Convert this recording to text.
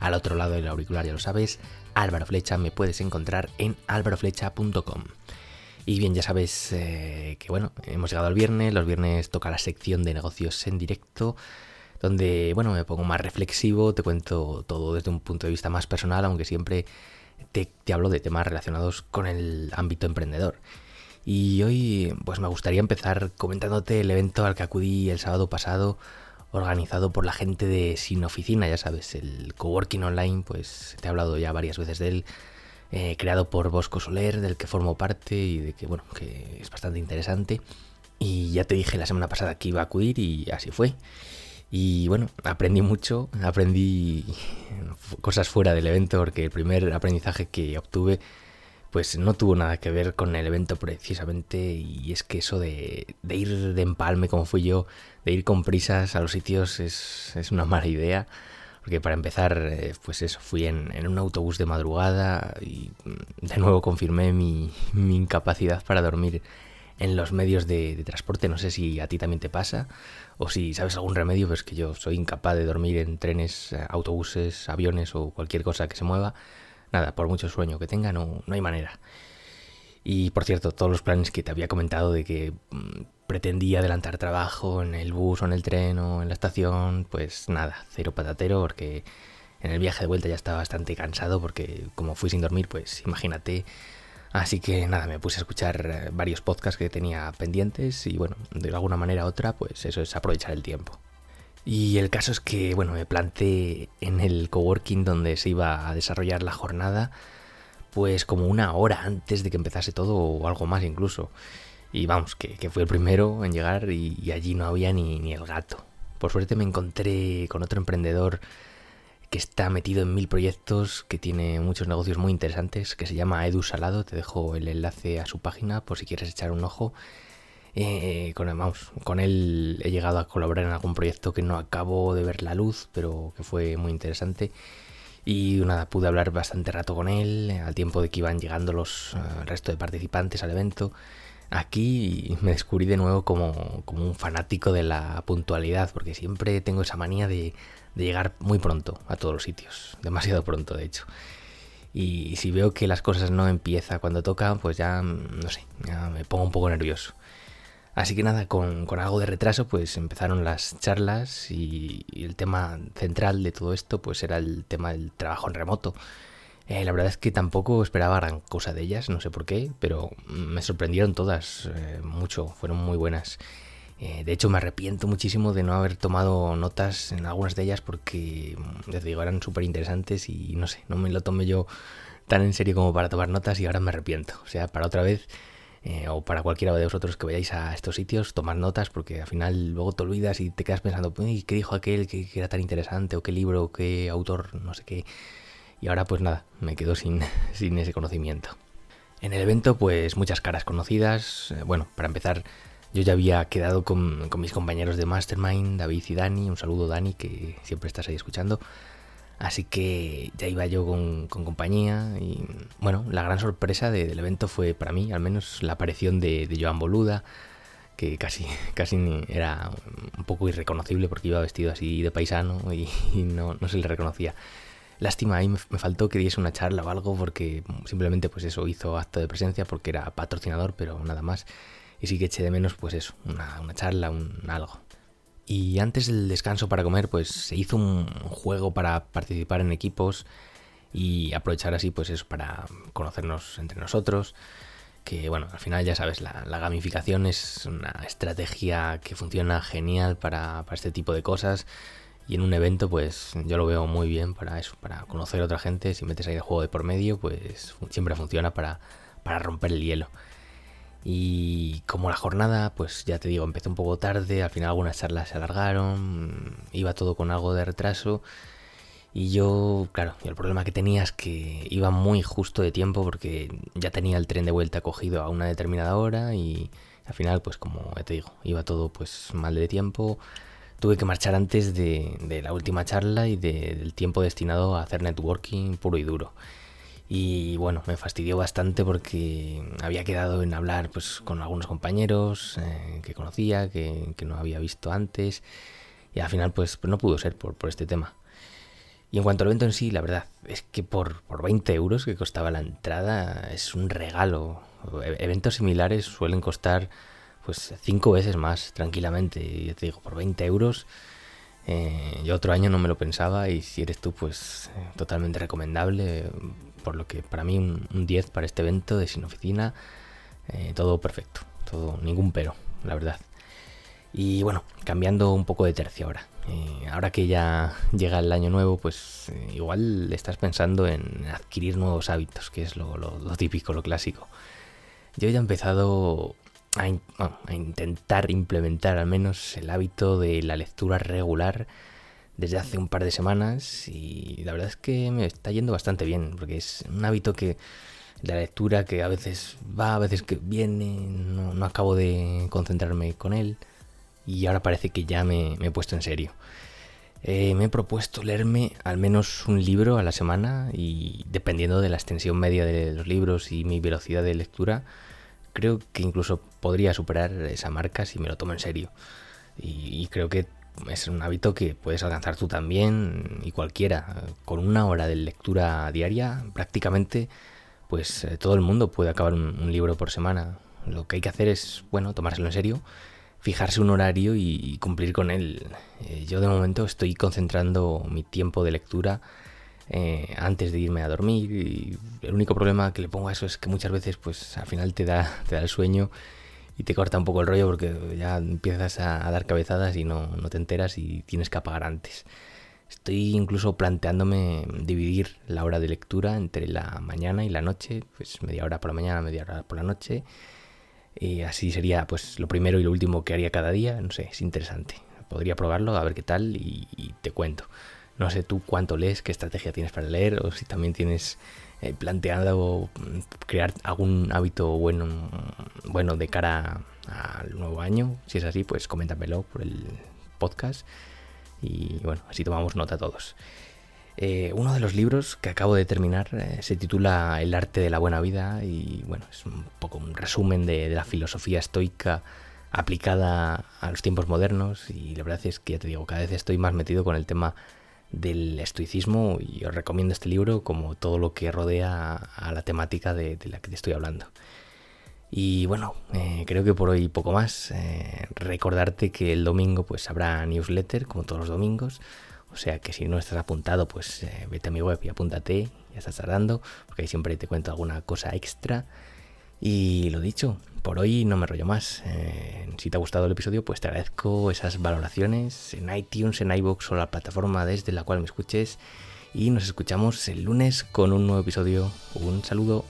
Al otro lado del auricular ya lo sabes, Álvaro Flecha me puedes encontrar en álvaroflecha.com. Y bien, ya sabes eh, que bueno, hemos llegado al viernes, los viernes toca la sección de negocios en directo, donde bueno, me pongo más reflexivo, te cuento todo desde un punto de vista más personal, aunque siempre te, te hablo de temas relacionados con el ámbito emprendedor. Y hoy pues me gustaría empezar comentándote el evento al que acudí el sábado pasado organizado por la gente de Sin Oficina, ya sabes, el coworking online, pues te he hablado ya varias veces de él, eh, creado por Bosco Soler, del que formo parte y de que, bueno, que es bastante interesante. Y ya te dije la semana pasada que iba a acudir y así fue. Y bueno, aprendí mucho, aprendí cosas fuera del evento porque el primer aprendizaje que obtuve pues no tuvo nada que ver con el evento precisamente y es que eso de, ir de empalme como fui yo, de ir con prisas a los sitios es, una mala idea. Porque para empezar, eh, pues eso, fui en, un autobús de madrugada y mm, de nuevo confirmé mi, incapacidad para dormir en los medios de, transporte. No sé si a ti también te pasa o si sabes algún remedio, pues que yo soy incapaz de dormir en trenes, eh, autobuses, aviones o cualquier cosa que se mueva nada, por mucho sueño que tenga, no, no hay manera. Y por cierto, todos los planes que te había comentado de que mm, pretendía adelantar trabajo en el bus o en el tren o en la estación, pues nada, cero patatero porque en el viaje de vuelta ya estaba bastante cansado porque como fui sin dormir, pues imagínate. Así que nada, me puse a escuchar eh, varios podcasts que tenía pendientes y bueno, de alguna manera u otra, pues eso es aprovechar el tiempo. Y el caso es que, bueno, me planté en el coworking donde se iba a desarrollar la jornada, pues como una hora antes de que empezase todo o algo más incluso. Y vamos, que, que fui el primero en llegar y, allí no había ni, ni, el gato. Por suerte me encontré con otro emprendedor que está metido en mil proyectos, que tiene muchos negocios muy interesantes, que se llama Edu Salado. Te dejo el enlace a su página por si quieres echar un ojo. Eh, con, vamos, con él he llegado a colaborar en algún proyecto que no acabo de ver la luz, pero que fue muy interesante. Y nada, pude hablar bastante rato con él, al tiempo de que iban llegando los uh, resto de participantes al evento. Aquí me descubrí de nuevo como, como, un fanático de la puntualidad, porque siempre tengo esa manía de, llegar muy pronto a todos los sitios, demasiado pronto de hecho. Y si veo que las cosas no empiezan cuando toca, pues ya, no sé, ya me pongo un poco nervioso. Así que nada, con, algo de retraso pues empezaron las charlas y, el tema central de todo esto pues era el tema del trabajo en remoto. Eh, la verdad es que tampoco esperaba gran cosa de ellas, no sé por qué, pero me sorprendieron todas eh, mucho, fueron muy buenas. Eh, de hecho me arrepiento muchísimo de no haber tomado notas en algunas de ellas porque, les digo, eran súper interesantes y no sé, no me lo tomé yo tan en serio como para tomar notas y ahora me arrepiento. O sea, para otra vez eh, o para cualquiera de vosotros que vayáis a estos sitios, tomar notas porque al final luego te olvidas y te quedas pensando, ¿qué dijo aquel que, era tan interesante? ¿O qué libro? ¿Qué autor? No sé qué. Y ahora pues nada, me quedo sin, sin ese conocimiento. En el evento pues muchas caras conocidas. Eh, bueno, para empezar yo ya había quedado con, con mis compañeros de Mastermind, David y Dani. Un saludo Dani que siempre estás ahí escuchando. Así que ya iba yo con, compañía y bueno, la gran sorpresa del evento fue para mí, al menos la aparición de, Joan Boluda, que casi, casi era un poco irreconocible porque iba vestido así de paisano y, no, se le reconocía. Lástima, ahí me, faltó que diese una charla o algo porque simplemente pues eso hizo acto de presencia porque era patrocinador, pero nada más. Y sí que eché de menos pues eso, una, una charla, un algo. Y antes del descanso para comer, pues se hizo un juego para participar en equipos y aprovechar así, pues eso, para conocernos entre nosotros. Que bueno, al final ya sabes, la, gamificación es una estrategia que funciona genial para, este tipo de cosas. Y en un evento, pues yo lo veo muy bien para eso, para conocer a otra gente. Si metes ahí el juego de por medio, pues siempre funciona para, para romper el hielo. Y como la jornada, pues ya te digo, empezó un poco tarde, al final algunas charlas se alargaron, iba todo con algo de retraso. Y yo, claro, el problema que tenía es que iba muy justo de tiempo porque ya tenía el tren de vuelta cogido a una determinada hora y al final, pues como te digo, iba todo pues mal de tiempo. Tuve que marchar antes de, la última charla y del tiempo destinado a hacer networking puro y duro. Y bueno, me fastidió bastante porque había quedado en hablar pues, con algunos compañeros eh, que conocía, que, no había visto antes. Y al final pues, no pudo ser por, por este tema. Y en cuanto al evento en sí, la verdad es que por, por 20 euros que costaba la entrada es un regalo. E-, eventos similares suelen costar pues 5 veces más tranquilamente. Y yo te digo, por 20 euros eh, yo otro año no me lo pensaba y si eres tú pues eh, totalmente recomendable. Por lo que para mí un, 10 para este evento de sin oficina. Eh, todo perfecto, todo ningún pero, la verdad. Y bueno, cambiando un poco de tercio ahora. Eh, ahora que ya llega el año nuevo, pues eh, igual estás pensando en adquirir nuevos hábitos, que es lo, típico, lo clásico. Yo ya he empezado a, intentar implementar al menos el hábito de la lectura regular desde hace un par de semanas y la verdad es que me está yendo bastante bien, porque es un hábito que la lectura que a veces va, a veces que viene, no acabo de concentrarme con él y ahora parece que ya me, he puesto en serio. Eh, me he propuesto leerme al menos un libro a la semana y dependiendo de la extensión media de los libros y mi velocidad de lectura, creo que incluso podría superar esa marca si me lo tomo en serio. Y, creo que es un hábito que puedes alcanzar tú también y cualquiera. Con una hora de lectura diaria, prácticamente, pues eh, todo el mundo puede acabar un, libro por semana. Lo que hay que hacer es, bueno, tomárselo en serio fijarse un horario y, cumplir con él. Eh, yo de momento estoy concentrando mi tiempo de lectura eh, antes de irme a dormir y el único problema que le pongo a eso es que muchas veces pues al final te da, te da el sueño y te corta un poco el rollo porque ya empiezas a, dar cabezadas y no, no te enteras y tienes que apagar antes. Estoy incluso planteándome dividir la hora de lectura entre la mañana y la noche, pues media hora por la mañana, media hora por la noche y así sería pues lo primero y lo último que haría cada día. No sé, es interesante. Podría probarlo, a ver qué tal y, te cuento. No sé tú cuánto lees, qué estrategia tienes para leer o si también tienes eh, planteado crear algún hábito bueno, bueno de cara al nuevo año. Si es así, pues coméntamelo por el podcast y bueno, así tomamos nota todos. Eh, uno de los libros que acabo de terminar eh, se titula El arte de la buena vida y bueno, es un poco un resumen de, la filosofía estoica aplicada a los tiempos modernos y la verdad es que ya te digo, cada vez estoy más metido con el tema del estoicismo y os recomiendo este libro como todo lo que rodea a la temática de, la que te estoy hablando. Y bueno, eh, creo que por hoy poco más. recordarte que el domingo pues habrá newsletter como todos los domingos o sea que si no estás apuntado, pues eh, vete a mi web y apúntate, ya estás tardando, porque ahí siempre te cuento alguna cosa extra. Y lo dicho, por hoy no me rollo más. Eh, si te ha gustado el episodio, pues te agradezco esas valoraciones en iTunes, en iBox o la plataforma desde la cual me escuches. Y nos escuchamos el lunes con un nuevo episodio. Un saludo.